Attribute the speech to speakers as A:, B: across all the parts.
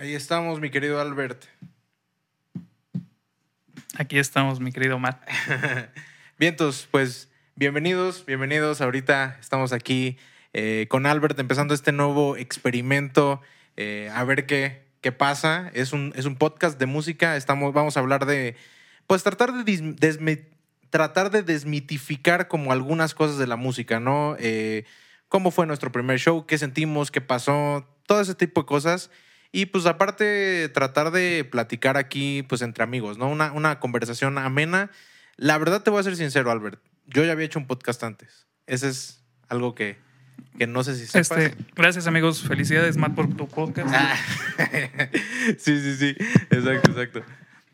A: Ahí estamos, mi querido Albert.
B: Aquí estamos, mi querido Matt.
A: Vientos, pues bienvenidos, bienvenidos. Ahorita estamos aquí eh, con Albert empezando este nuevo experimento. eh, a ver qué, qué pasa. Es un, es un podcast de música. Estamos, vamos a hablar de, pues tratar de, tratar de desmitificar como algunas cosas de la música, ¿no? Eh, cómo fue nuestro primer show, qué sentimos, qué pasó, todo ese tipo de cosas. Y pues aparte tratar de platicar aquí pues entre amigos, ¿no? Una, una conversación amena. La verdad te voy a ser sincero, Albert. Yo ya había hecho un podcast antes. Ese es algo que, que no sé si sepas.
B: Este, gracias, amigos. Felicidades, Matt, por tu podcast.
A: Ah. sí, sí, sí. Exacto, exacto.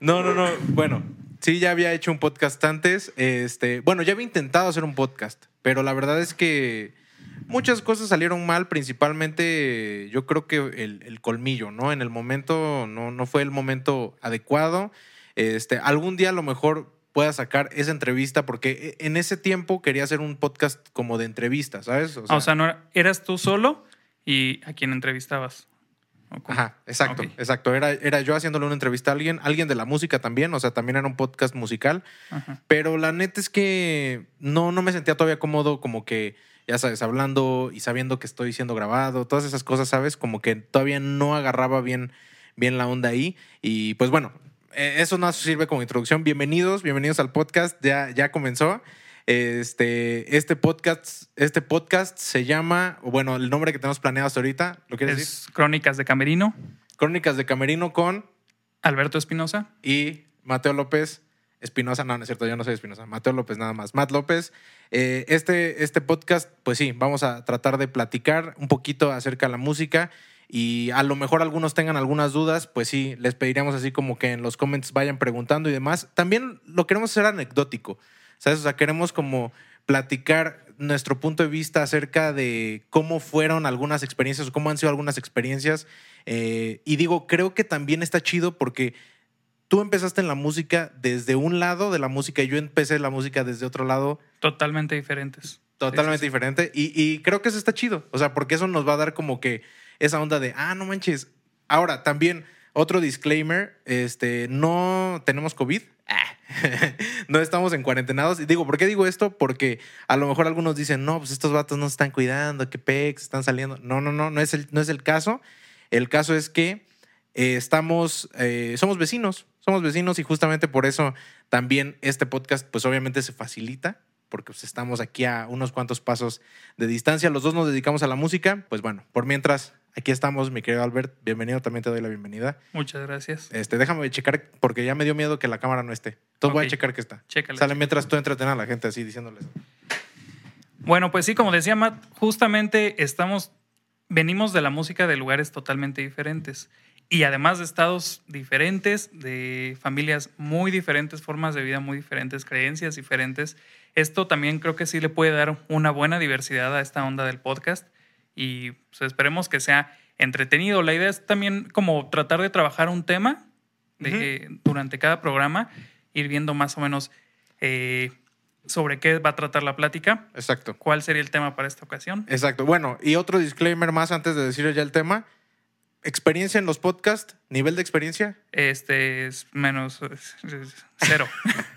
A: No, no, no. Bueno, sí, ya había hecho un podcast antes. Este, bueno, ya había intentado hacer un podcast, pero la verdad es que muchas cosas salieron mal, principalmente yo creo que el, el colmillo, ¿no? En el momento no, no fue el momento adecuado. Este, algún día a lo mejor pueda sacar esa entrevista porque en ese tiempo quería hacer un podcast como de entrevista, ¿sabes?
B: Ah, O sea, no era- eras tú solo y a quien entrevistabas.
A: Ajá, exacto, exacto. Era, era yo haciéndole una entrevista a alguien, alguien de la música también, o sea, también era un podcast musical,
B: Ajá.
A: pero la neta es que no, no me sentía todavía cómodo como que, ya sabes, hablando y sabiendo que estoy siendo grabado, todas esas cosas, ¿sabes? Como que todavía no agarraba bien, bien la onda ahí. Y pues bueno, eh, eso no sirve como introducción. Bienvenidos, bienvenidos al podcast, ya, ya comenzó. Este, este podcast, este podcast se llama, bueno, el nombre que tenemos planeado hasta ahorita, ¿lo quieres decir?
B: Es Crónicas de Camerino,
A: Crónicas de Camerino con
B: Alberto Espinosa.
A: y Mateo López Espinosa. No, no es cierto, yo no soy Espinosa. Mateo López nada más. Matt López. Eh, este, este podcast, pues sí, vamos a tratar de platicar un poquito acerca de la música y a lo mejor algunos tengan algunas dudas, pues sí, les pediríamos así como que en los comments vayan preguntando y demás. También lo queremos hacer anecdótico, ¿sabes? O sea, queremos como platicar nuestro punto de vista acerca de cómo fueron algunas experiencias o cómo han sido algunas experiencias. Eh, y digo, creo que también está chido porque tú empezaste en la música desde un lado de la música y yo empecé la música desde otro lado
B: Totalmente diferentes.
A: totalmente
B: Sí,
A: diferente. Y, y creo que eso está chido. O sea, porque eso nos va a dar como que esa onda de, ah, no manches. Ahora, también, otro disclaimer, este, no tenemos COVID. Ah. no estamos en cuarentenados. Y digo, ¿por qué digo esto? Porque a lo mejor algunos dicen, no, pues estos vatos no se están cuidando, que pex, están saliendo. No, no, no, no es el, no es el caso. El caso es que eh, estamos, eh, somos vecinos, somos vecinos y justamente por eso también este podcast, pues obviamente se facilita, porque pues, estamos aquí a unos cuantos pasos de distancia. Los dos nos dedicamos a la música. Pues bueno, por mientras, aquí estamos, mi querido Albert. Bienvenido, también te doy la bienvenida.
B: Muchas gracias.
A: Este, déjame checar, porque ya me dio miedo que la cámara no esté. Entonces voy a checar que está.
B: Chécale.
A: Sale mientras tú entretenas a la gente así diciéndoles.
B: Bueno, pues sí, como decía Matt, justamente estamos, venimos de la música de lugares totalmente diferentes. Y además de estados diferentes, de familias muy diferentes, formas de vida muy diferentes, creencias diferentes, esto también creo que sí le puede dar una buena diversidad a esta onda del podcast. Y pues, esperemos que sea entretenido. La idea es también como tratar de trabajar un tema de- durante cada programa, ir viendo más o menos eh, sobre qué va a tratar la plática.
A: Exacto.
B: ¿Cuál sería el tema para esta ocasión?
A: Exacto. Bueno, y otro disclaimer más antes de decir ya el tema. Experiencia en los podcasts, nivel de experiencia.
B: Este es menos cero.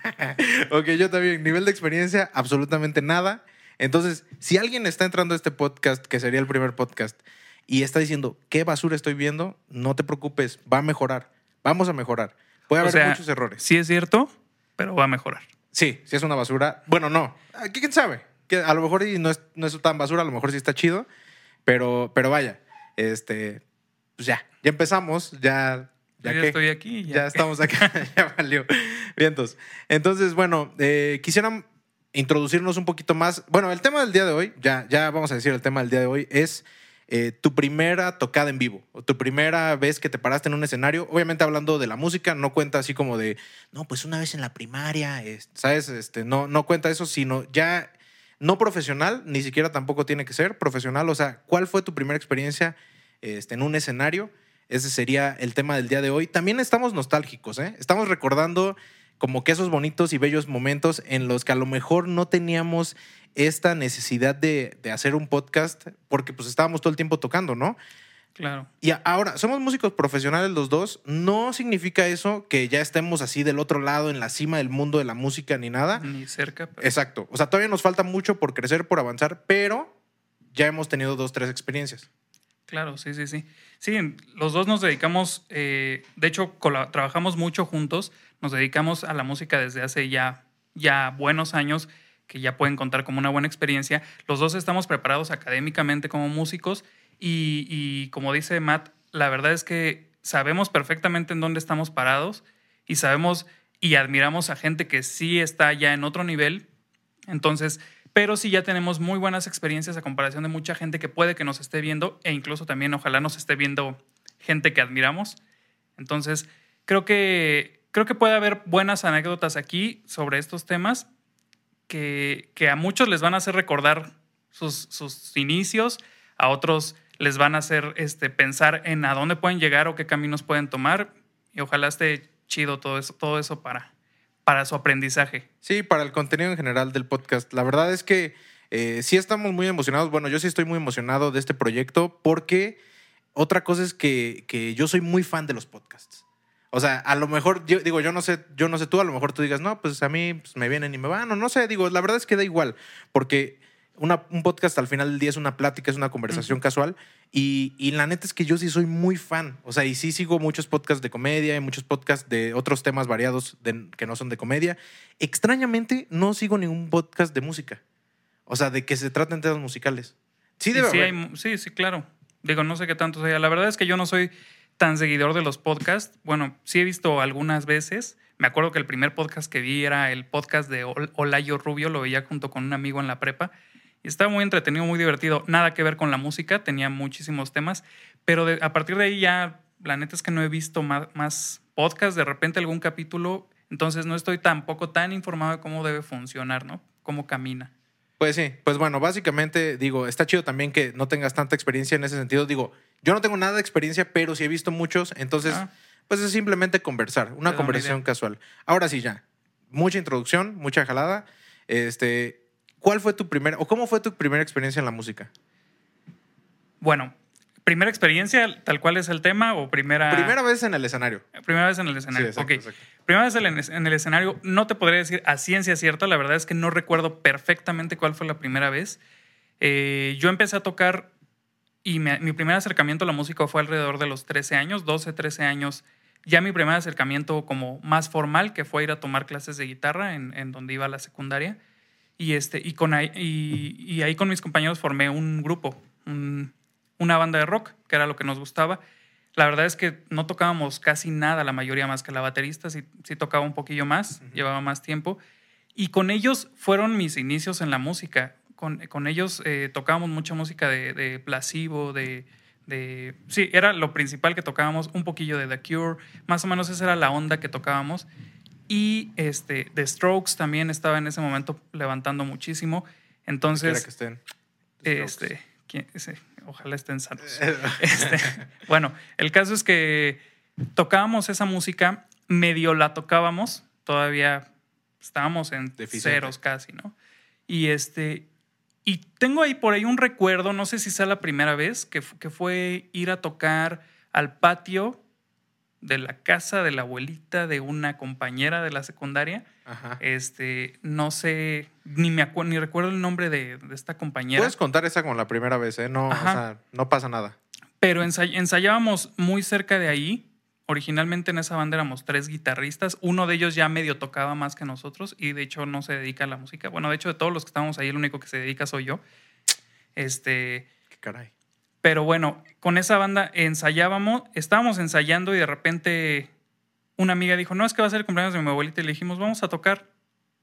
A: ok, yo también. Nivel de experiencia, absolutamente nada. Entonces, si alguien está entrando a este podcast, que sería el primer podcast, y está diciendo, ¿qué basura estoy viendo? No te preocupes, va a mejorar. Vamos a mejorar. Puede
B: O
A: haber
B: sea,
A: muchos errores.
B: Sí es cierto, pero va a mejorar.
A: Sí, si es una basura. Bueno, no. Ah, ¿Quién sabe? Que a lo mejor no es, no es tan basura, a lo mejor sí está chido. Pero, pero vaya, este, pues ya, ya empezamos, ya. Ya, que-
B: estoy aquí.
A: ya
B: Ya.
A: estamos acá, ya valió. Vientos. Entonces, bueno, eh, quisiera introducirnos un poquito más. Bueno, el tema del día de hoy, ya, ya vamos a decir el tema del día de hoy, es eh, tu primera tocada en vivo, o tu primera vez que te paraste en un escenario. Obviamente hablando de la música, no cuenta así como de, no, pues una vez en la primaria, es- ¿sabes? Este, no, no cuenta eso, sino ya no profesional, ni siquiera tampoco tiene que ser profesional. O sea, ¿cuál fue tu primera experiencia este, en un escenario? Ese sería el tema del día de hoy. También estamos nostálgicos, ¿eh? Estamos recordando como que esos bonitos y bellos momentos en los que a lo mejor no teníamos esta necesidad de, de hacer un podcast porque pues estábamos todo el tiempo tocando, ¿no?
B: Claro.
A: Y ahora, somos músicos profesionales los dos. No significa eso que ya estemos así del otro lado, en la cima del mundo de la música ni nada.
B: Ni cerca. pero-
A: Exacto. O sea, todavía nos falta mucho por crecer, por avanzar, pero ya hemos tenido dos, tres experiencias.
B: Claro, sí, sí, sí. Sí, los dos nos dedicamos, eh, de hecho, trabajamos mucho juntos, nos dedicamos a la música desde hace ya, ya buenos años, que ya pueden contar como una buena experiencia. Los dos estamos preparados académicamente como músicos y, y como dice Matt, la verdad es que sabemos perfectamente en dónde estamos parados y sabemos y admiramos a gente que sí está ya en otro nivel. Entonces, pero sí ya tenemos muy buenas experiencias a comparación de mucha gente que puede que nos esté viendo e incluso también ojalá nos esté viendo gente que admiramos. Entonces, creo que, creo que puede haber buenas anécdotas aquí sobre estos temas que, que a muchos les van a hacer recordar sus, sus inicios, a otros les van a hacer este, pensar en a dónde pueden llegar o qué caminos pueden tomar y ojalá esté chido todo eso, todo eso para, para su aprendizaje.
A: Sí, para el contenido en general del podcast. La verdad es que eh, sí estamos muy emocionados. Bueno, yo sí estoy muy emocionado de este proyecto porque otra cosa es que, que yo soy muy fan de los podcasts. O sea, a lo mejor, digo, yo no sé, yo no sé tú, a lo mejor tú digas, no, pues a mí pues, me vienen y me van, o no sé, digo, la verdad es que da igual, porque una- un podcast al final del día es una plática, es una conversación casual, y, y la neta es que yo sí soy muy fan, o sea, y sí sigo muchos podcasts de comedia y muchos podcasts de otros temas variados de- que no son de comedia. Extrañamente, no sigo ningún podcast de música, o sea, de que se traten temas musicales. Sí, debe
B: sí, hay sí, sí, claro. Digo, no sé qué tanto sea. La verdad es que yo no soy tan seguidor de los podcasts. Bueno, sí he visto algunas veces. Me acuerdo que el primer podcast que vi era el podcast de Ol- Olayo Rubio. Lo veía junto con un amigo en la prepa. Y estaba muy entretenido, muy divertido. Nada que ver con la música. Tenía muchísimos temas. Pero de- a partir de ahí ya, la neta es que no he visto más, más podcasts. De repente algún capítulo. Entonces no estoy tampoco tan informado de cómo debe funcionar, ¿no? Cómo camina.
A: Pues sí, pues bueno, básicamente digo, está chido también que no tengas tanta experiencia en ese sentido. Digo, yo no tengo nada de experiencia, pero sí he visto muchos, entonces,
B: Ah.
A: pues es simplemente conversar, una conversación casual. Ahora sí, ya, mucha introducción, mucha jalada. Este, ¿cuál fue tu primera, o cómo fue tu primera experiencia en la música?
B: Bueno, primera experiencia, tal cual es el tema, o primera.
A: Primera vez en el escenario.
B: Primera vez en el
A: Sí,
B: escenario.
A: exacto,
B: ok.
A: exacto.
B: Primera vez en el, en el escenario, no te podría decir a ciencia cierta, la verdad es que no recuerdo perfectamente cuál fue la primera vez. Eh, yo empecé a tocar y me- mi primer acercamiento a la música fue alrededor de los 13 años, 12, 13 años. Ya mi primer acercamiento como más formal, que fue ir a tomar clases de guitarra en, en donde iba a la secundaria. Y, este, y, con ahí, y, y ahí con mis compañeros formé un grupo, un- una banda de rock, que era lo que nos gustaba. La verdad es que no tocábamos casi nada, la mayoría más que la baterista, sí, sí tocaba un poquillo más, llevaba más tiempo. Y con ellos fueron mis inicios en la música. Con, con ellos eh, tocábamos mucha música de, de Placebo, de, de... Sí, era lo principal que tocábamos, un poquillo de The Cure, más o menos esa era la onda que tocábamos. Y este, The Strokes también estaba en ese momento levantando muchísimo. Entonces,
A: que estén.
B: este, ¿quién- ese, ojalá estén sanos. Este, bueno, el caso es que tocábamos esa música, medio la tocábamos, todavía estábamos en
A: Deficiente.
B: ceros casi, ¿no? Y este, y tengo ahí por ahí un recuerdo, no sé si sea la primera vez, que, que fue ir a tocar al patio de la casa de la abuelita de una compañera de la secundaria.
A: Ajá.
B: Este, no sé, ni me acuerdo, ni recuerdo el nombre de, de esta compañera.
A: Puedes contar esa como la primera vez, ¿eh? No, o sea, no pasa nada.
B: Pero ensay- ensayábamos muy cerca de ahí. Originalmente en esa banda éramos tres guitarristas. Uno de ellos ya medio tocaba más que nosotros y de hecho no se dedica a la música. Bueno, de hecho de todos los que estamos ahí, el único que se dedica soy yo. Este,
A: Qué caray.
B: Pero bueno, con esa banda ensayábamos, estábamos ensayando y de repente una amiga dijo, no, es que va a ser el cumpleaños de mi abuelita. Y le dijimos, vamos a tocar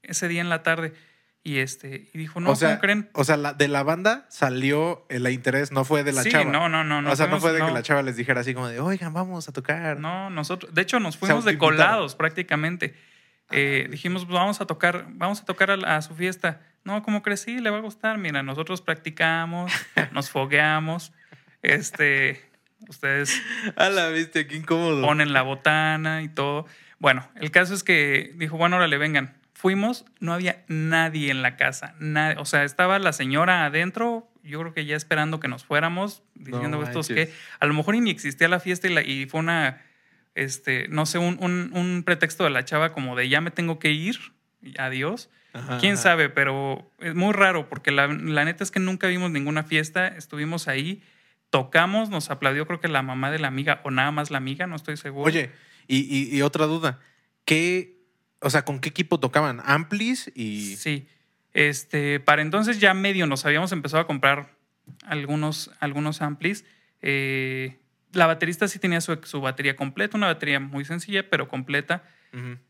B: ese día en la tarde. Y este, y dijo, no,
A: o sea,
B: ¿cómo creen?
A: O sea, la- de la banda salió el interés, no fue de la
B: sí,
A: chava.
B: no, no, no. no
A: o sea, no fue de que la chava les dijera así como de, oigan, vamos a tocar.
B: No, nosotros, de hecho, nos fuimos de colados prácticamente. Eh, dijimos, pues vamos a tocar, vamos a tocar a, a su fiesta. No, ¿cómo crees? Sí, le va a gustar. Mira, nosotros practicamos, nos fogueamos. Este, ustedes
A: A la viste, qué incómodo.
B: ponen la botana y todo. Bueno, el caso es que dijo, bueno, órale, vengan. Fuimos, no había nadie en la casa. Nadie, o sea, estaba la señora adentro, yo creo que ya esperando que nos fuéramos, diciendo
A: No
B: estos que a lo mejor ni existía la fiesta y, la- y fue una, este, no sé, un, un- un pretexto de la chava como de ya me tengo que ir, adiós.
A: Ajá,
B: Quién
A: ajá.
B: sabe, pero es muy raro porque la, la neta es que nunca vimos ninguna fiesta, estuvimos ahí, tocamos, nos aplaudió creo que la mamá de la amiga o nada más la amiga, no estoy seguro.
A: Oye, y, y- y otra duda. ¿Qué, o sea, con qué equipo tocaban? ¿Amplis? Y.
B: Sí. Este, para entonces ya medio nos habíamos empezado a comprar algunos, algunos amplis. Eh, la baterista sí tenía su, su batería completa, una batería muy sencilla, pero completa.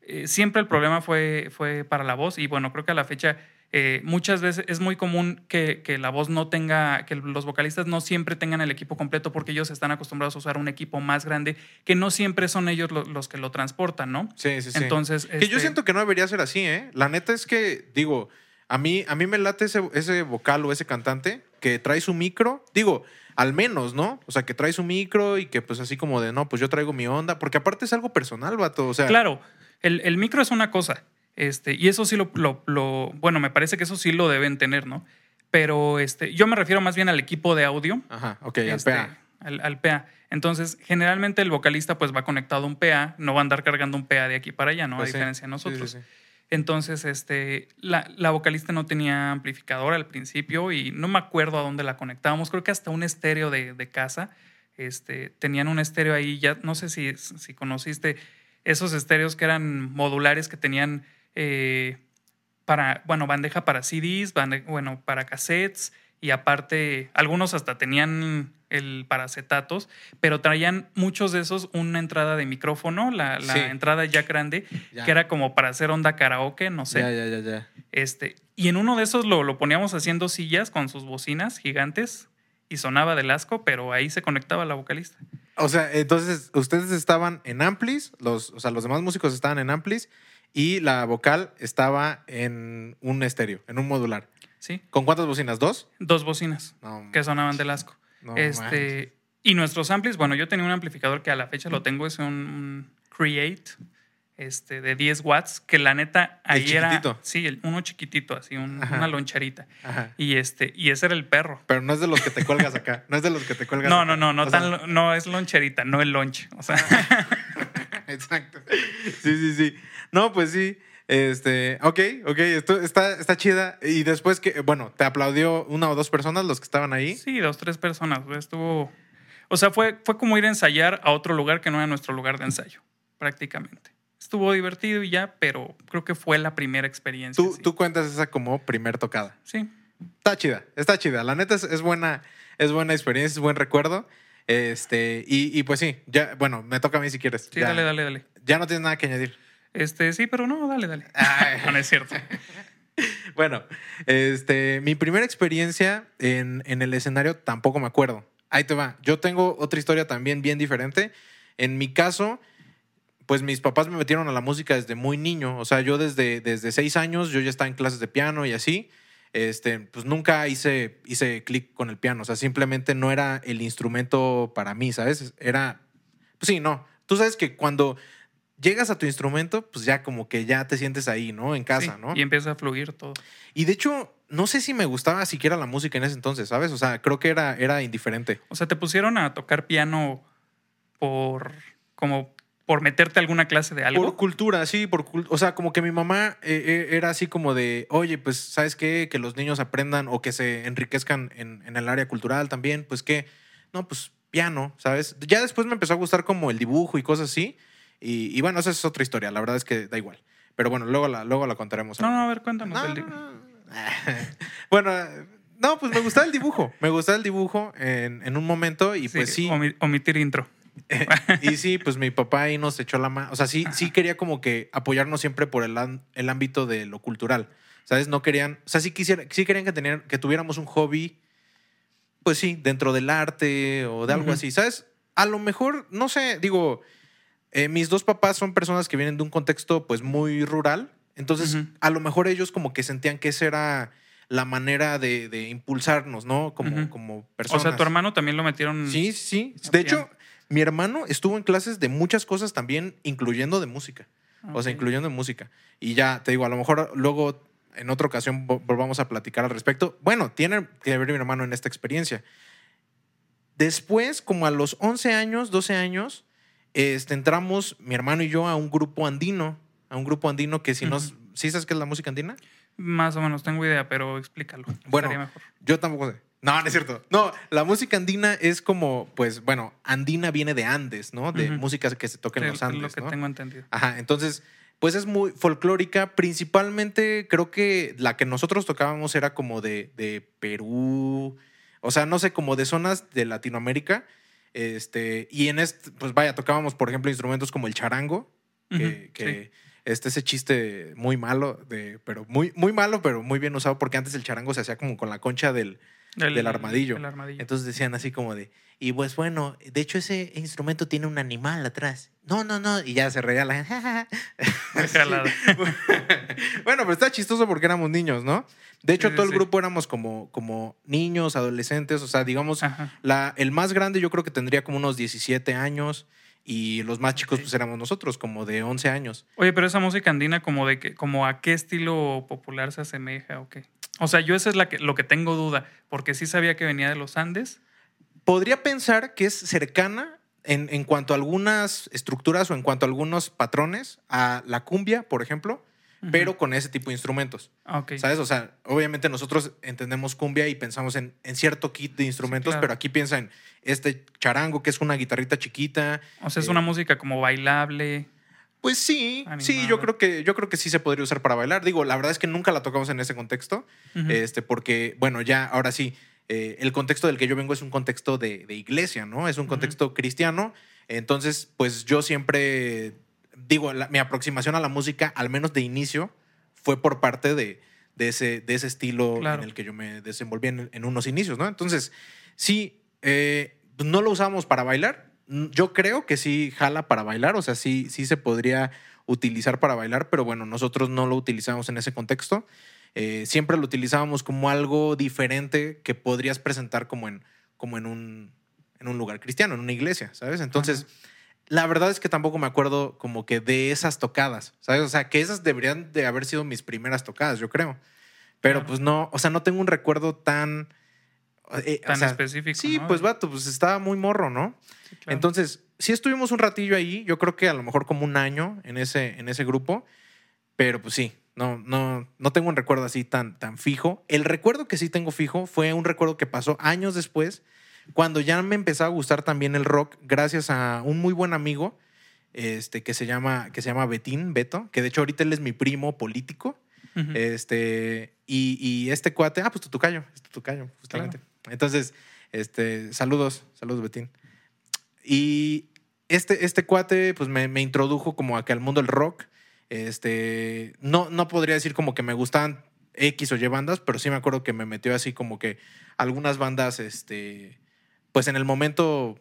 B: Eh, siempre el problema fue, fue para la voz y bueno, creo que a la fecha eh, muchas veces es muy común que, que la voz no tenga, que los vocalistas no siempre tengan el equipo completo porque ellos están acostumbrados a usar un equipo más grande que no siempre son ellos lo- los que lo transportan, ¿no?
A: Sí, sí, sí.
B: Entonces,
A: Que yo
B: este,
A: siento que no debería ser así, ¿eh? La neta es que, digo, a mí, a mí me late ese, ese vocal o ese cantante que trae su micro. Digo, al menos, ¿no? O sea, que trae su micro y que pues así como de, no, pues yo traigo mi onda. Porque aparte es algo personal, vato. O sea,
B: Claro, el, el micro es una cosa, este, y eso sí lo, lo- lo- bueno, me parece que eso sí lo deben tener, ¿no? Pero este, yo me refiero más bien al equipo de audio.
A: Ajá, ok, al
B: este,
A: PA.
B: Al, al PA. Entonces, generalmente el vocalista pues va conectado a un PA, no va a andar cargando un PA de aquí para allá, ¿no?
A: Pues
B: a
A: sí,
B: diferencia de nosotros.
A: sí, sí.
B: Entonces, este, la, la vocalista no tenía amplificador al principio y no me acuerdo a dónde la conectábamos. Creo que hasta un estéreo de, de casa. Este, tenían un estéreo ahí, ya no sé si, si conociste esos estéreos que eran modulares que tenían eh, para, bueno, bandeja para CDs, bande- bueno, para cassettes y aparte, algunos hasta tenían el para acetatos, pero traían muchos de esos una entrada de micrófono, la, la
A: Sí.
B: entrada ya grande,
A: Ya.
B: que era como para hacer onda karaoke, no sé.
A: Ya, ya, ya, ya.
B: Este, y en uno de esos lo, lo poníamos haciendo sillas con sus bocinas gigantes y sonaba del asco, pero ahí se conectaba la vocalista.
A: O sea, entonces ustedes estaban en Amplis, los, o sea, los demás músicos estaban en Amplis y la vocal estaba en un estéreo, en un modular.
B: ¿Sí?
A: ¿Con cuántas bocinas? ¿Dos?
B: Dos bocinas
A: No,
B: que sonaban del asco.
A: no
B: este, y nuestros amplis, bueno, yo tenía un amplificador que a la fecha lo tengo, es un, un Create este, de 10 watts, que la neta
A: El
B: ahí era. Sí, el- uno chiquitito, así, un- una loncherita.
A: Ajá.
B: Y, este, y ese era el perro.
A: Pero no es de los que te cuelgas acá. No es de los que te cuelgas
B: No,
A: acá.
B: no, no, no,
A: O sea,
B: tan, lo- no es loncherita, no el lonche. O sea,
A: Exacto. Sí, sí, sí. No, pues sí. Este, ok, ok, esto está, está chida. Y después que, bueno, te aplaudió una o dos personas los que estaban ahí.
B: sí, dos, tres personas. Estuvo. O sea, fue, fue como ir a ensayar a otro lugar que no era nuestro lugar de ensayo, prácticamente. Estuvo divertido y ya, pero creo que fue la primera experiencia.
A: Tú,
B: sí.
A: tú cuentas esa como primer tocada.
B: Sí,
A: Está chida, está chida. La neta es, es buena, es buena experiencia, es buen recuerdo. Este, y, y pues sí, ya, bueno, me toca a mí si quieres.
B: sí,
A: ya,
B: dale, dale, dale.
A: Ya no tienes nada que añadir.
B: Este, sí, pero no, dale, dale.
A: Ay.
B: No, no es cierto.
A: Bueno, este, mi primera experiencia en, en el escenario tampoco me acuerdo. Ahí te va. Yo tengo otra historia también bien diferente. En mi caso, pues mis papás me metieron a la música desde muy niño. O sea, yo desde, desde seis años, yo ya estaba en clases de piano y así. Este, pues nunca hice, hice clic con el piano. O sea, simplemente no era el instrumento para mí, ¿sabes? Era, pues sí, no. Tú sabes que cuando llegas a tu instrumento, pues ya como que ya te sientes ahí, ¿no? En casa,
B: Sí,
A: ¿no?
B: Y empieza a fluir todo.
A: Y de hecho, no sé si me gustaba siquiera la música en ese entonces, ¿sabes? O sea, creo que era, era indiferente.
B: O sea, te pusieron a tocar piano por como por meterte a alguna clase de algo.
A: Por cultura, sí, por O sea, como que mi mamá eh, eh, era así como de, oye, pues, ¿sabes qué? Que los niños aprendan o que se enriquezcan en, en el área cultural también. Pues que, no, pues piano, ¿sabes? Ya después me empezó a gustar como el dibujo y cosas así. Y, y bueno, esa es otra historia. La verdad es que da igual. Pero bueno, luego la, luego la contaremos.
B: No, no, a ver, cuéntanos.
A: No,
B: del
A: no, bueno, no, pues me gustaba el dibujo. Me gustaba el dibujo en, en un momento y pues sí.
B: omi- omitir intro.
A: y sí, pues mi papá ahí nos echó la mano. O sea, sí, sí quería como que apoyarnos siempre por el, el ámbito de lo cultural. ¿Sabes? No querían, o sea, sí, quisiera, sí querían que, tenían, que tuviéramos un hobby, pues sí, dentro del arte o de algo así. ¿Sabes? A lo mejor, no sé, digo, eh, mis dos papás son personas que vienen de un contexto pues muy rural. Entonces, a lo mejor ellos como que sentían que esa era la manera de, de impulsarnos, ¿no? Como, como
B: O
A: personas.
B: sea, tu hermano también lo metieron.
A: Sí, sí. De hecho, mi hermano estuvo en clases de muchas cosas también, incluyendo de música. O sea, incluyendo de música. Y ya, te digo, a lo mejor luego en otra ocasión vo- volvamos a platicar al respecto. Bueno, tiene que ver mi hermano en esta experiencia. Después, como a los 11 años, 12 años, este, entramos mi hermano y yo a un grupo andino, a un grupo andino que si no,
B: Ujú.
A: ¿sí sabes qué es la música andina?
B: Más o menos tengo idea, pero explícalo.
A: Bueno,
B: mejor.
A: Yo tampoco sé. No, no es cierto. No, la música andina es como, pues, bueno, andina viene de Andes, ¿no? De
B: Ujú.
A: música que se toca en los
B: es
A: Andes,
B: lo que
A: ¿no?
B: tengo entendido.
A: Ajá, entonces, pues es muy folclórica. Principalmente creo que la que nosotros tocábamos era como de, de Perú, o sea, no sé, como de zonas de Latinoamérica. Este, y en este, pues vaya, tocábamos, por ejemplo, instrumentos como el charango, que, que
B: sí.
A: este ese chiste muy malo, de, pero muy, muy malo, pero muy bien usado, porque antes el charango se hacía como con la concha del,
B: El-
A: del armadillo.
B: el armadillo.
A: entonces decían así como de, y pues bueno, de hecho ese instrumento tiene un animal atrás. No, no, no. Y ya se reía la gente.
B: Muy jalada.
A: bueno, pero está chistoso porque éramos niños, ¿no? De hecho,
B: Sí,
A: todo el
B: sí.
A: grupo éramos como, como niños, adolescentes, o sea, digamos,
B: Ajá.
A: la, el más grande yo creo que tendría como unos 17 años y los más chicos pues éramos nosotros, como de 11 años.
B: Oye, pero esa música andina, como de que, como a qué estilo popular se asemeja o qué. O sea, yo eso es la que, lo que tengo duda, porque sí sabía que venía de los Andes.
A: Podría pensar que es cercana en, en cuanto a algunas estructuras o en cuanto a algunos patrones a la cumbia, por ejemplo, pero con ese tipo de instrumentos. ¿Sabes? O sea, obviamente nosotros entendemos cumbia y pensamos en, en cierto kit de instrumentos,
B: claro.
A: pero aquí piensa en este charango, que es una guitarrita chiquita.
B: O sea, es
A: eh,
B: una música como bailable.
A: Pues sí, sí, yo creo que yo creo que sí se podría usar para bailar. Digo, la verdad es que nunca la tocamos en ese contexto, este, porque, bueno, ya ahora sí, eh, el contexto del que yo vengo es un contexto de, de iglesia, ¿no? Es un contexto cristiano. Entonces, pues yo siempre digo, la- mi aproximación a la música, al menos de inicio, fue por parte de, de ese, de ese estilo
B: Claro.
A: en el que yo me desenvolví en, en unos inicios, ¿no? Entonces, sí, eh, pues, no lo usamos para bailar. Mm, Yo creo que sí jala para bailar, o sea, sí, sí se podría utilizar para bailar, pero bueno, nosotros no lo utilizamos en ese contexto. Eh, siempre lo utilizábamos como algo diferente que podrías presentar como en, como en, un, en un lugar cristiano, en una iglesia, ¿sabes? Entonces, la verdad es que tampoco me acuerdo como que de esas tocadas, ¿sabes? O sea, que esas deberían de haber sido mis primeras tocadas, yo creo. Pero pues no, o sea, no tengo un recuerdo tan... eh, o
B: Tan
A: sea,
B: específico.
A: Sí,
B: ¿no?
A: pues vato, pues estaba muy morro, ¿no?
B: Sí, claro.
A: Entonces, sí estuvimos un ratillo ahí, yo creo que a lo mejor como un año en ese, en ese grupo, pero pues sí, no, no, no tengo un recuerdo así tan, tan fijo. El recuerdo que sí tengo fijo fue un recuerdo que pasó años después, cuando ya me empezó a gustar también el rock, gracias a un muy buen amigo este, que, se llama, que se llama Betín, Beto, que de hecho ahorita él es mi primo político.
B: Ujú.
A: Este, y, y este cuate, ah, pues tu tocayo, es tu tocayo, justamente. Entonces, este, saludos, saludos, Betín. Y este, este cuate, pues me, me introdujo como a que al mundo del rock. Este, no, no podría decir como que me gustaban X o Y bandas, pero sí me acuerdo que me metió así como que algunas bandas, este, pues en el momento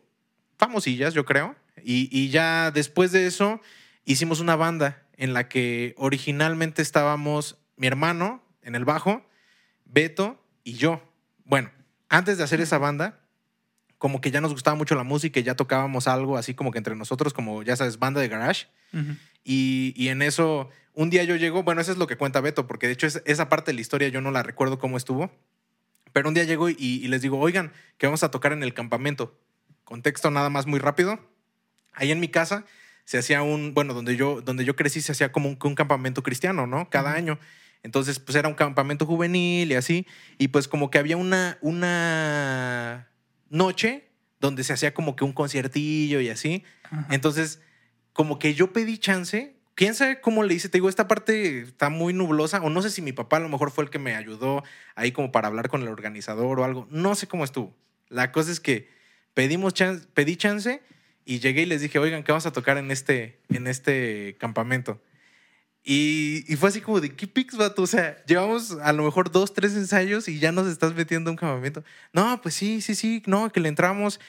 A: famosillas, yo creo. Y, y ya después de eso hicimos una banda en la que originalmente estábamos mi hermano en el bajo, Beto y yo. Bueno, antes de hacer esa banda, como que ya nos gustaba mucho la música y ya tocábamos algo así como que entre nosotros, como ya sabes, banda de garage. Y, y en eso, un día yo llego, bueno, eso es lo que cuenta Beto, porque de hecho es- esa parte de la historia yo no la recuerdo cómo estuvo. Pero un día llego y, y les digo, oigan, que vamos a tocar en el campamento. Contexto nada más muy rápido. Ahí en mi casa se hacía un, bueno, donde yo, donde yo crecí se hacía como un, un campamento cristiano, ¿no? Cada año. Entonces, pues era un campamento juvenil y así. Y pues como que había una, una noche donde se hacía como que un conciertillo y así.
B: Ajá.
A: Entonces, como que yo pedí chance. ¿Quién sabe cómo le hice? Te digo, esta parte está muy nublosa. O no sé si mi papá a lo mejor fue el que me ayudó ahí como para hablar con el organizador o algo. No sé cómo estuvo. La cosa es que pedimos chance, pedí chance y llegué y les dije, oigan, ¿qué vamos a tocar en este, en este campamento? Y, y fue así como de, ¿qué pics, vato? O sea, llevamos a lo mejor dos, tres ensayos y ya nos estás metiendo un campamento. No, pues sí, sí, sí, no, que le entramos.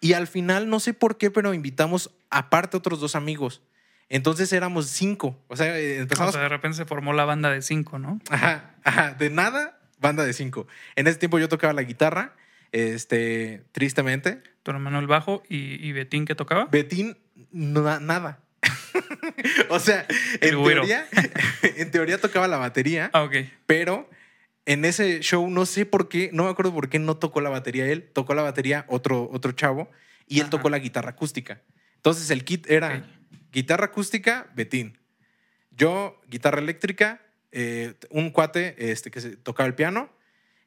A: Y al final, no sé por qué, pero invitamos aparte otros dos amigos. Entonces éramos cinco. O sea, eh,
B: O
A: empezamos.
B: sea, de repente se formó la banda de cinco, ¿no?
A: Ajá, ajá, de nada, banda de cinco. En ese tiempo yo tocaba la guitarra, este, tristemente.
B: Tu hermano el bajo y, y Betín que tocaba.
A: Betín, na- nada. o sea, en teoría, en teoría tocaba la batería,
B: Ah, ok.
A: pero en ese show no sé por qué, no me acuerdo por qué no tocó la batería él, tocó la batería otro, otro chavo y él
B: Ajá.
A: tocó la guitarra acústica. Entonces el kit era guitarra acústica, Betín. Yo, guitarra eléctrica, eh, un cuate este, que se tocaba el piano,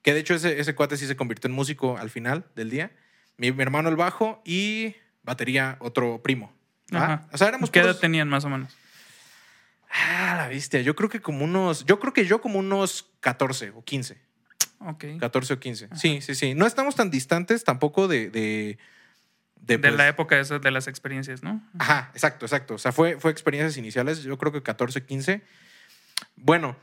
A: que de hecho ese, ese cuate sí se convirtió en músico al final del día. Mi, mi hermano el bajo y batería otro primo.
B: Ajá.
A: O sea, éramos
B: ¿Qué edad tenían más o menos?
A: Ah, la bestia. Yo creo que como unos. Yo creo que yo como unos 14 o 15.
B: Ok.
A: 14 o 15. Sí, sí, sí. No estamos tan distantes tampoco de. De, de,
B: De
A: pues-
B: la época esa de las experiencias, ¿no?
A: Ajá, exacto, exacto. O sea, fue, fue experiencias iniciales. Yo creo que 14, 15. Bueno,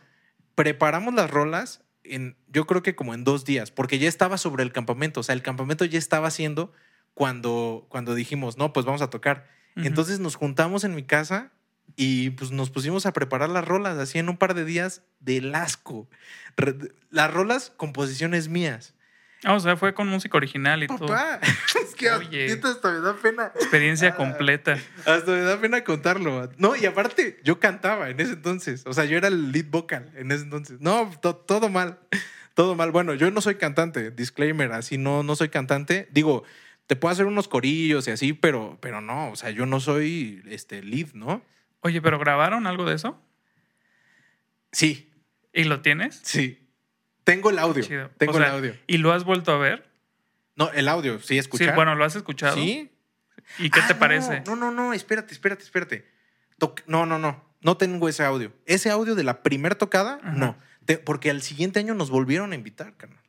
A: preparamos las rolas en. Yo creo que como en dos días, porque ya estaba sobre el campamento. O sea, el campamento ya estaba haciendo cuando, cuando dijimos, no, pues vamos a tocar. Entonces nos juntamos en mi casa y pues nos pusimos a preparar las rolas así en un par de días del asco. Re- Las rolas, composiciones mías.
B: Ah, o sea, fue con música original y todo.
A: Papá, es que
B: Oye.
A: hasta me da pena.
B: Experiencia
A: Ah.
B: completa.
A: Hasta me da pena contarlo. No, y aparte, yo cantaba en ese entonces. O sea, yo era el lead vocal en ese entonces. No, to- todo mal. Todo mal. Bueno, yo no soy cantante. Disclaimer, así no, no soy cantante. Digo, te puedo hacer unos corillos y así, pero, pero no. O sea, yo no soy este lead, ¿no?
B: Oye, ¿pero grabaron algo de eso?
A: Sí,
B: ¿Y lo tienes?
A: sí. Tengo el audio.
B: Chido.
A: Tengo
B: O sea,
A: el audio.
B: ¿Y lo has vuelto a ver?
A: No, el audio, sí, escuchar.
B: Sí, bueno, ¿lo has escuchado?
A: Sí.
B: ¿Y qué
A: Ah,
B: te
A: no,
B: parece?
A: No, no, no, espérate, espérate, espérate. Toc- no, no, no. No tengo ese audio. Ese audio de la primer tocada,
B: Ajá.
A: no. Te- porque al siguiente año nos volvieron a invitar, carnal.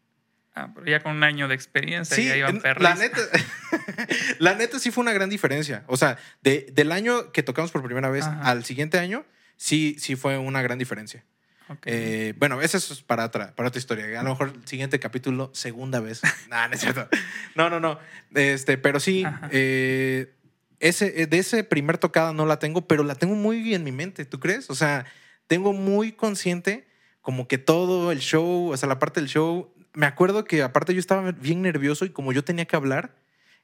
B: Ah, pero ya con un año de experiencia
A: Sí,
B: ya iban perris.
A: la neta, la neta sí fue una gran diferencia. O sea, de- del año que tocamos por primera vez
B: Ajá.
A: al siguiente año, sí, sí fue una gran diferencia.
B: Ok.
A: Eh, bueno, eso es para otra, para otra historia. A lo mejor el siguiente capítulo, segunda vez. nah, no es cierto. No, no, no. Este, pero sí, eh, ese, eh, de ese primer tocada no la tengo, pero la tengo muy en mi mente, ¿tú crees? O sea, tengo muy consciente como que todo el show, o sea, la parte del show. Me acuerdo que aparte yo estaba bien nervioso y como yo tenía que hablar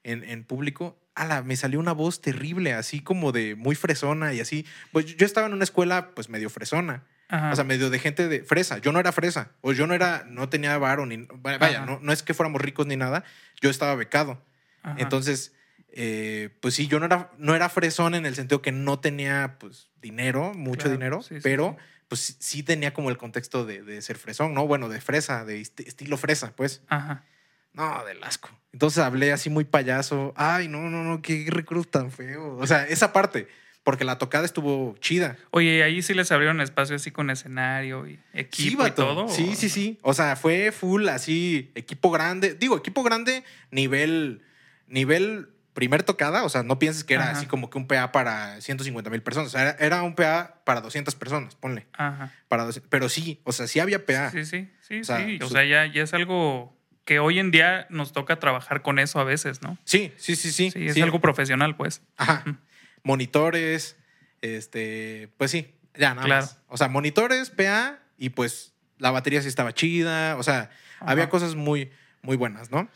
A: en, en público, ala, me salió una voz terrible, así como de muy fresona y así. Pues yo- estaba en una escuela pues medio fresona.
B: Ajá.
A: O sea, medio de gente de fresa. Yo no era fresa. O yo no era, no tenía varo ni. Vaya, no, no es que fuéramos ricos ni nada. Yo estaba becado.
B: Ajá.
A: Entonces, eh, pues sí, yo no era, no era fresón en el sentido que no tenía, pues, dinero, mucho
B: Claro,
A: dinero,
B: sí, sí,
A: pero
B: sí.
A: Pues sí, sí tenía como el contexto de, de ser fresón, ¿no? Bueno, de fresa, de est- estilo fresa, pues.
B: Ajá.
A: No, del asco. Entonces hablé así muy payaso. Ay, no, no, no, qué recurso tan feo. O sea, esa parte, porque la tocada estuvo chida.
B: Oye, ahí sí les abrieron espacio así con escenario y equipo y
A: vato.
B: todo.
A: Sí,
B: ¿o?
A: sí, sí. O sea, fue full así, equipo grande. Digo, equipo grande, nivel, nivel primer tocada. O sea, no pienses que era
B: Ajá.
A: así como que un PA para 150 mil personas. O sea, era, era un PA para 200 personas, ponle.
B: Ajá.
A: Para 200 pero sí, o sea, sí había PA.
B: Sí, sí, sí,
A: O sea,
B: sí. O sea, ya, ya es algo que hoy en día nos toca trabajar con eso a veces, ¿no?
A: Sí, sí, sí, sí.
B: Sí, es
A: sí.
B: algo profesional, pues.
A: Ajá. Monitores, este, pues sí, ya nada
B: Claro.
A: más. O sea, monitores, PA y pues la batería sí estaba chida, o sea,
B: Ajá.
A: había cosas muy, muy buenas, ¿no?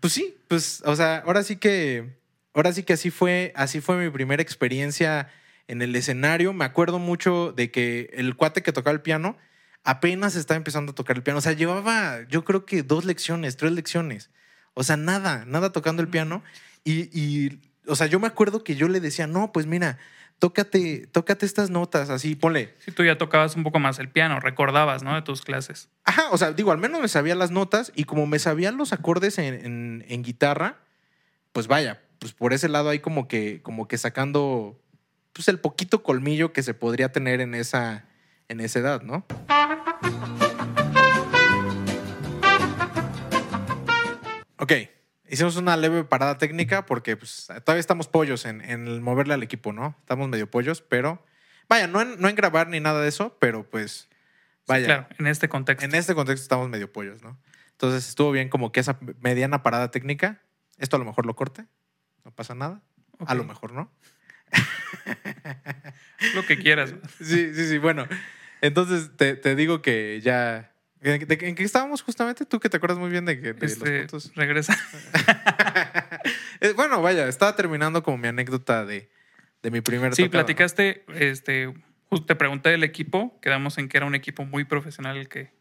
A: Pues sí, pues, o sea, ahora sí que, ahora sí que así fue, así fue mi primera experiencia en el escenario. Me acuerdo mucho de que el cuate que tocaba el piano apenas estaba empezando a tocar el piano. O sea, llevaba, yo creo que dos lecciones, tres lecciones. O sea, nada, nada tocando el piano. Y, y, o sea, yo me acuerdo que yo le decía, no, pues mira, tócate, tócate estas notas, así, ponle.
B: Sí, tú ya tocabas un poco más el piano, recordabas, ¿no? De tus clases.
A: Ajá, o sea, digo, al menos me sabía las notas y como me sabían los acordes en, en- en guitarra, pues vaya, pues por ese lado ahí como que, como que sacando pues el poquito colmillo que se podría tener en esa, en esa edad, ¿no? Ok, hicimos una leve parada técnica porque pues, todavía estamos pollos en, moverle al equipo, ¿no? Estamos medio pollos, pero vaya, no en, no en grabar ni nada de eso, pero pues vaya.
B: Claro, en este contexto.
A: En este contexto estamos medio pollos, ¿no? Entonces estuvo bien como que esa mediana parada técnica. Esto a lo mejor lo corte, no pasa nada. A lo mejor no.
B: Lo que quieras.
A: Sí, sí, sí. Bueno, entonces te, te digo que ya. ¿En, de- en qué estábamos justamente? Tú que te acuerdas muy bien de, que, de
B: Este,
A: los puntos.
B: regresa.
A: Eh, bueno, vaya, estaba terminando como mi anécdota de, de mi primer
B: Sí,
A: tocada, ¿no?
B: platicaste, este, justo te pregunté del equipo, quedamos en que era un equipo muy profesional el que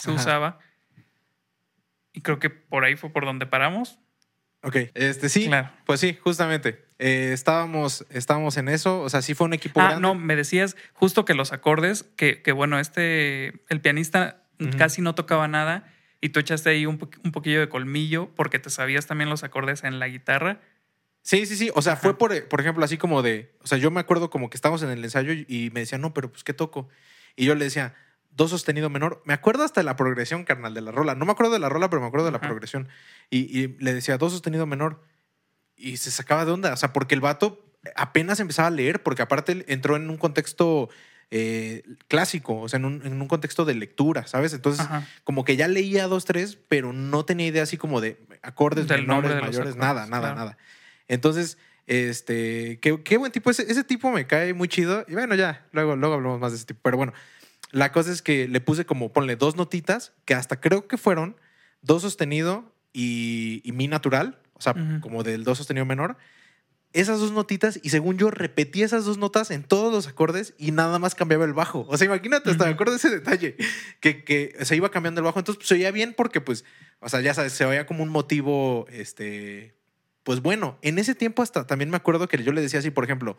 B: se
A: Ajá.
B: usaba. Y creo que por ahí fue por donde paramos.
A: Ok, este sí,
B: Claro.
A: pues sí, justamente. Eh, estábamos, estábamos en eso, o sea, sí fue un equipo
B: Ah,
A: grande.
B: no, me decías justo que los acordes, que, que bueno, este, el pianista Casi no tocaba nada y tú echaste ahí un, po- un poquillo de colmillo porque te sabías también los acordes en la guitarra.
A: Sí, sí, sí. O sea,
B: Ajá.
A: fue por, por ejemplo, así como de. O sea, yo me acuerdo como que estábamos en el ensayo y- me decía, no, pero pues, ¿qué toco? Y yo le decía, do sostenido menor. Me acuerdo hasta de la progresión, carnal, de la rola. No me acuerdo de la rola, pero me acuerdo de la
B: Ajá.
A: progresión. Y, y le decía, do sostenido menor. Y se sacaba de onda. O sea, porque el vato apenas empezaba a leer, porque aparte entró en un contexto eh, clásico, o sea, en un, en un contexto de lectura, ¿sabes? Entonces,
B: Ajá.
A: como que ya leía dos, tres, pero no tenía idea así como de acordes
B: Del
A: menores,
B: de
A: mayores,
B: acordes,
A: nada, nada,
B: claro.
A: nada. Entonces, este, qué, qué buen tipo. Ese, ese tipo me cae muy chido. Y bueno, ya, luego, luego hablamos más de ese tipo. Pero bueno, la cosa es que le puse como, ponle dos notitas, que hasta creo que fueron do sostenido y, y mi natural, o sea, como del do sostenido menor. Esas dos notitas, y según yo repetí esas dos notas en todos los acordes y nada más cambiaba el bajo. O sea, imagínate, hasta me acuerdo de ese detalle, que, que se iba cambiando el bajo. Entonces, pues, se oía bien porque, pues, o sea, ya sabes, se oía como un motivo, este, pues bueno, en ese tiempo hasta también me acuerdo que yo le decía así, por ejemplo,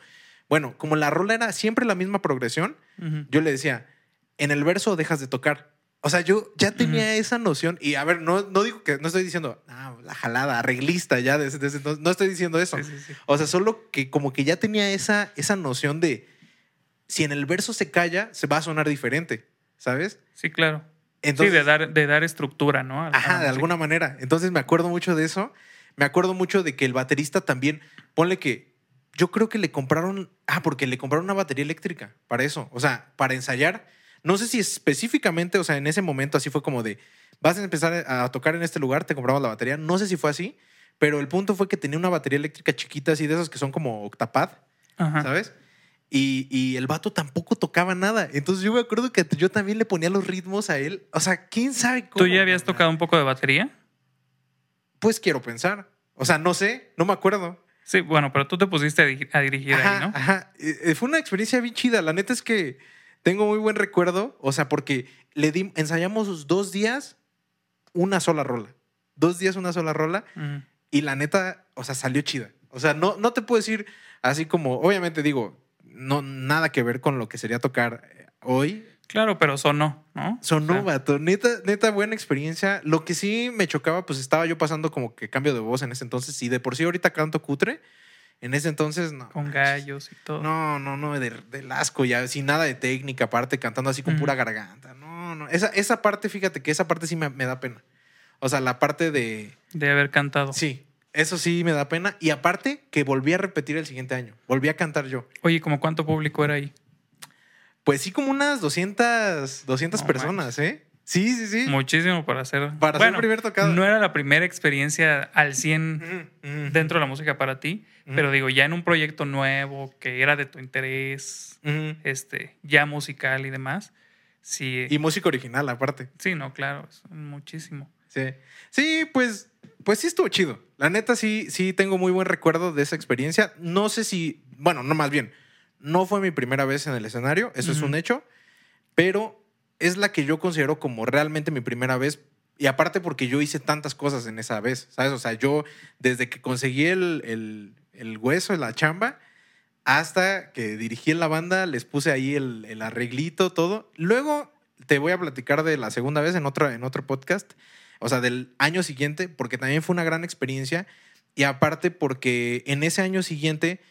A: bueno, como la rola era siempre la misma progresión, yo le decía, en el verso dejas de tocar. O sea, yo ya tenía esa noción y a ver, no, no digo que, no estoy diciendo, ah, la jalada, arreglista ya desde, desde entonces, no estoy diciendo eso.
B: Sí, sí, sí.
A: O sea, solo que como que ya tenía esa, esa noción de, si en el verso se calla, se va a sonar diferente, ¿sabes?
B: Sí, claro.
A: Entonces,
B: sí, de dar, de dar estructura, ¿no?
A: Ajá, de alguna manera. Entonces me acuerdo mucho de eso. Me acuerdo mucho de que el baterista también, ponle que yo creo que le compraron, ah, porque le compraron una batería eléctrica para eso, o sea, para ensayar. No sé si específicamente, o sea, en ese momento así fue como de, vas a empezar a tocar en este lugar, te compramos la batería. No sé si fue así, pero el punto fue que tenía una batería eléctrica chiquita, así de esas que son como octapad,
B: Ajá.
A: ¿sabes? Y, y el vato tampoco tocaba nada. Entonces yo me acuerdo que yo también le ponía los ritmos a él. O sea, quién sabe cómo.
B: ¿Tú ya habías tocado un poco de batería?
A: Pues quiero pensar. O sea, no sé, no me acuerdo.
B: Sí, bueno, pero tú te pusiste a, di- a dirigir
A: Ajá,
B: ahí, ¿no?
A: ajá. Eh, eh, Fue una experiencia bien chida. La neta es que tengo muy buen recuerdo. O sea, porque le di, ensayamos dos días una sola rola. Dos días una sola rola. Y la neta, o sea, salió chida. O sea, no, no te puedo decir así como, obviamente digo, no, nada que ver con lo que sería tocar eh, hoy.
B: Claro, pero sonó, ¿no?
A: Sonó,
B: O sea,
A: vato. Neta, neta, buena experiencia. Lo que sí me chocaba, pues estaba yo pasando como que cambio de voz en ese entonces. Y de por sí ahorita canto cutre. En ese entonces, no.
B: Con gallos y todo.
A: No, no, no, de- del asco ya, sin nada de técnica, aparte cantando así con pura garganta. No, no. Esa, esa parte, fíjate que esa parte sí me, me da pena. O sea, la parte de.
B: De haber cantado.
A: Sí, eso sí me da pena. Y aparte, que volví a repetir el siguiente año. Volví a cantar yo.
B: Oye, ¿como cuánto público era ahí?
A: Pues sí, como unas 200, 200
B: No
A: personas, ¿eh? Sí, sí, sí.
B: Muchísimo para hacer.
A: Para hacer el primer tocado.
B: No era la primera experiencia al 100
A: Ujú, ujú.
B: dentro de la música para ti,
A: Ujú.
B: pero digo, ya en un proyecto nuevo que era de tu interés, este, ya musical y demás. Sí,
A: Y música original, aparte.
B: sí, no, claro, es muchísimo.
A: Sí. Sí, pues, pues sí estuvo chido. La neta sí, sí tengo muy buen recuerdo de esa experiencia. No sé si, bueno, no más bien, no fue mi primera vez en el escenario, eso es un hecho, pero es la que yo considero como realmente mi primera vez. Y aparte porque yo hice tantas cosas en esa vez, ¿sabes? O sea, yo desde que conseguí el, el, el hueso, la chamba, hasta que dirigí la banda, les puse ahí el, el arreglito, todo. Luego te voy a platicar de la segunda vez en, otra, en otro podcast, o sea, del año siguiente, porque también fue una gran experiencia. Y aparte porque en ese año siguiente,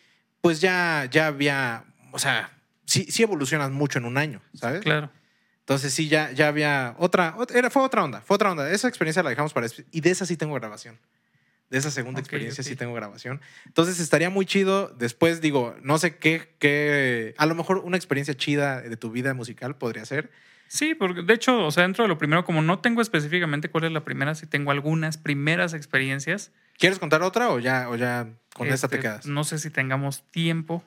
A: pues ya, ya había, o sea, sí, sí evolucionas mucho en un año, ¿sabes?
B: Claro.
A: Entonces sí, ya, ya había otra, ot- era, fue otra onda, fue otra onda. Esa experiencia la dejamos para... después. Y de esa sí tengo grabación. De esa segunda experiencia sí tengo grabación. Entonces estaría muy chido. Después digo, no sé qué, qué... A lo mejor una experiencia chida de tu vida musical podría ser.
B: Sí, porque de hecho, o sea, dentro de lo primero, como no tengo específicamente cuál es la primera, sí tengo algunas primeras experiencias.
A: ¿Quieres contar otra o ya, o ya con esta te
B: Este,
A: quedas?
B: No sé si tengamos tiempo.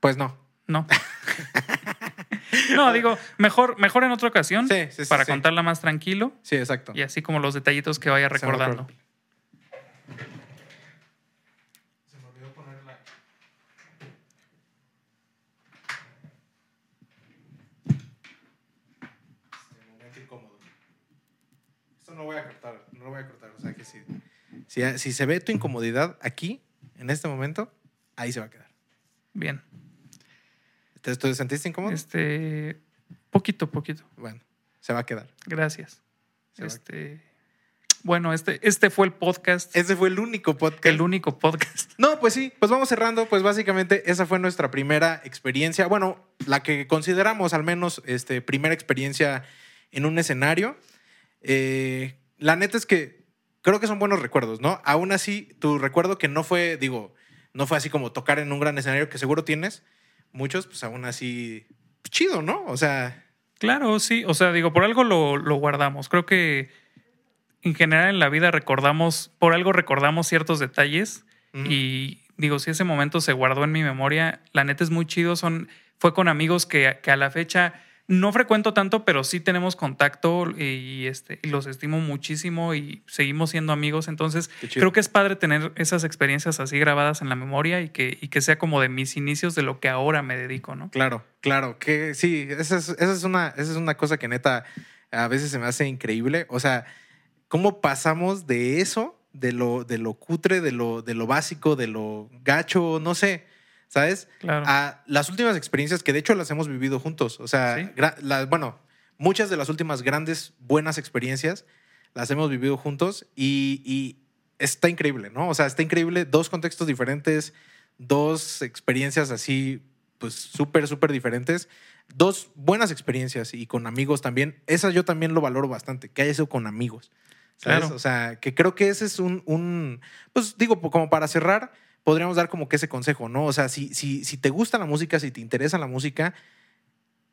A: Pues no.
B: No. no, digo, mejor, mejor en otra ocasión para contarla más tranquilo.
A: Sí, exacto.
B: Y así como los detallitos que vaya recordando.
A: Se me
B: olvidó
A: ponerla. Este momento incómodo. Esto no voy a cortar, no lo voy a cortar. O sea que si, si se ve tu incomodidad aquí, en este momento, ahí se va a quedar.
B: Bien.
A: ¿Te, te sentiste incómodo?
B: Este. Poquito, poquito.
A: Bueno, se va a quedar.
B: Gracias.
A: Se
B: Este. Bueno, este, este fue el podcast.
A: Ese fue el único podcast.
B: el único podcast.
A: No, pues sí, pues vamos cerrando. Pues básicamente esa fue nuestra primera experiencia. Bueno, la que consideramos al menos este, primera experiencia en un escenario. Eh, la neta es que creo que son buenos recuerdos, ¿no? Aún así, tu recuerdo que no fue, digo, no fue así como tocar en un gran escenario que seguro tienes, muchos, pues aún así, chido, ¿no? O sea,
B: Claro, sí. O sea, digo, por algo lo, lo guardamos. Creo que en general en la vida recordamos, por algo recordamos ciertos detalles. Y digo, si ese momento se guardó en mi memoria, la neta es muy chido. Son, fue con amigos que, que a la fecha no frecuento tanto, pero sí tenemos contacto y, este, los estimo muchísimo y seguimos siendo amigos. Entonces, creo que es padre tener esas experiencias así grabadas en la memoria y que, y que sea como de mis inicios de lo que ahora me dedico, ¿no?
A: Claro, claro, que sí, esa es, esa es, una, esa es una cosa que neta a veces se me hace increíble. O sea, cómo pasamos de eso, de lo, de lo cutre, de lo, de lo básico, de lo gacho, no sé, ¿sabes?
B: Claro.
A: A las últimas experiencias que de hecho las hemos vivido juntos. O sea,
B: Sí.
A: la- bueno, muchas de las últimas grandes, buenas experiencias las hemos vivido juntos y, y está increíble, ¿no? O sea, está increíble, dos contextos diferentes, dos experiencias así, pues súper, súper diferentes, dos buenas experiencias y con amigos también. Esa yo también lo valoro bastante, que haya sido con amigos. ¿sabes?
B: Claro.
A: O sea, que creo que ese es un, un, pues digo, como para cerrar, podríamos dar como que ese consejo, ¿no? O sea, si, si, si te gusta la música, si te interesa la música,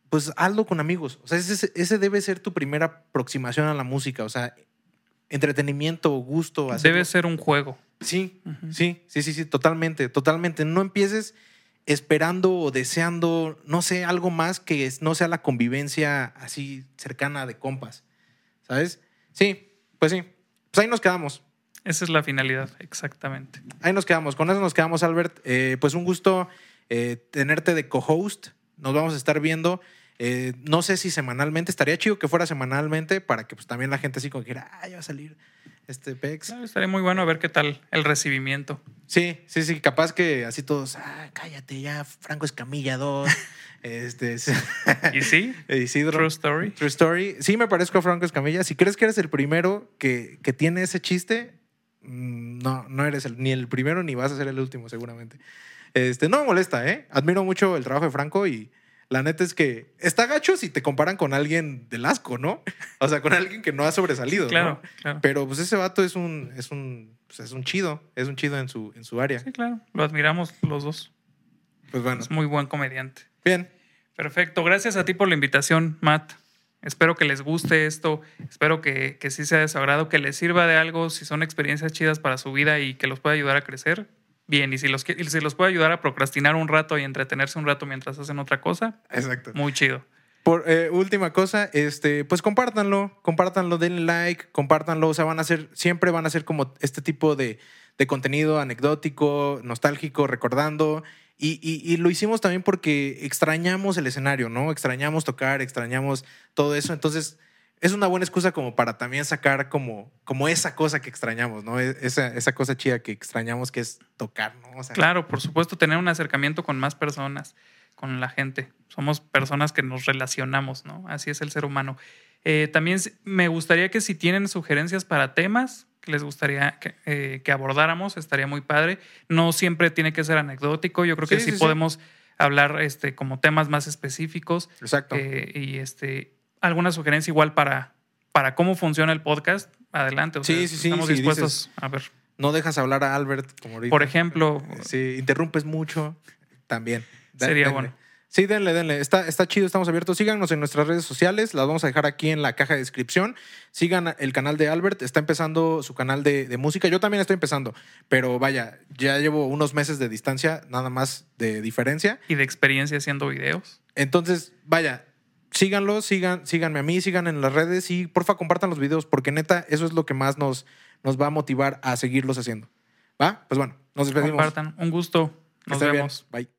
A: pues hazlo con amigos. O sea, ese, ese debe ser tu primera aproximación a la música. O sea, entretenimiento, gusto. hacerlo.
B: Debe ser un juego.
A: Sí,
B: Ujú.
A: sí, sí, sí, sí, totalmente, totalmente. No empieces esperando o deseando, no sé, algo más que no sea la convivencia así cercana de compas, ¿sabes? Sí, pues sí. Pues ahí nos quedamos.
B: Esa es la finalidad, exactamente.
A: Ahí nos quedamos. Con eso nos quedamos, Albert. Eh, pues un gusto eh, tenerte de co-host. Nos vamos a estar viendo. Eh, no sé si semanalmente. Estaría chido que fuera semanalmente para que pues, también la gente así como que dijera, ah, ya va a salir este Pex.
B: Claro, estaría muy bueno a ver qué tal el recibimiento.
A: Sí, sí, sí. Capaz que así todos, ah, cállate ya, Franco Escamilla 2. este,
B: ¿Y sí?
A: Isidro.
B: True story.
A: True Story. Sí, me parezco a Franco Escamilla. Si crees que eres el primero que, que tiene ese chiste, no, no eres el- ni el primero ni vas a ser el último, seguramente. Este, no me molesta, ¿eh? Admiro mucho el trabajo de Franco y la neta es que está gacho si te comparan con alguien del asco, ¿no? O sea, con alguien que no ha sobresalido. ¿no?
B: Claro, claro.
A: Pero pues ese vato es un, es un, pues, es un chido, es un chido en su, en su área.
B: Sí, claro. Lo admiramos los dos.
A: Pues bueno,
B: Es muy buen comediante.
A: bien.
B: Perfecto. Gracias a ti por la invitación, Matt. Espero que les guste esto. Espero que, que sí sea de su agrado, que les sirva de algo, si son experiencias chidas para su vida y que los pueda ayudar a crecer. Bien, y si los, y si los puede ayudar a procrastinar un rato y entretenerse un rato mientras hacen otra cosa,
A: Exacto.
B: muy chido.
A: Por eh, última cosa, este, pues compártanlo, compártanlo, denle like, compártanlo. O sea, van a ser, siempre van a ser como este tipo de, de contenido anecdótico, nostálgico, recordando. Y, y- lo hicimos también porque extrañamos el escenario, ¿no? Extrañamos tocar, extrañamos todo eso. Entonces, es una buena excusa como para también sacar como, como esa cosa que extrañamos, ¿no? E- Esa, esa cosa chida que extrañamos que es tocar, ¿no?
B: Claro, por supuesto, tener un acercamiento con más personas, con la gente. Somos personas que nos relacionamos, ¿no? Así es el ser humano. Eh, también me gustaría que si tienen sugerencias para temas que les gustaría que, eh, que abordáramos, estaría muy padre. No siempre tiene que ser anecdótico. Yo creo que
A: Sí,
B: sí,
A: sí, sí.
B: podemos hablar este, como temas más específicos.
A: Exacto.
B: eh, y este, alguna sugerencia igual para, para cómo funciona el podcast. Adelante. o
A: Sí,
B: sea,
A: sí, sí,
B: Estamos
A: sí,
B: dispuestos a ver.
A: No dejas hablar a Albert como ahorita.
B: Por ejemplo,
A: Si interrumpes mucho, también.
B: Sería bueno.
A: Sí, denle, denle. Está, está chido, estamos abiertos. Síganos en nuestras redes sociales, las vamos a dejar aquí en la caja de descripción. Sigan el canal de Albert, está empezando su canal de, de música. Yo también estoy empezando, pero vaya, ya llevo unos meses de distancia, nada más de diferencia.
B: y de experiencia haciendo videos.
A: Entonces, vaya, síganlo, sigan, síganme a mí, sigan en las redes y porfa compartan los videos, porque neta, eso es lo que más nos, nos va a motivar a seguirlos haciendo. ¿Va? Pues bueno, nos despedimos.
B: Compartan. Un gusto. Nos
A: bien.
B: vemos.
A: Bye.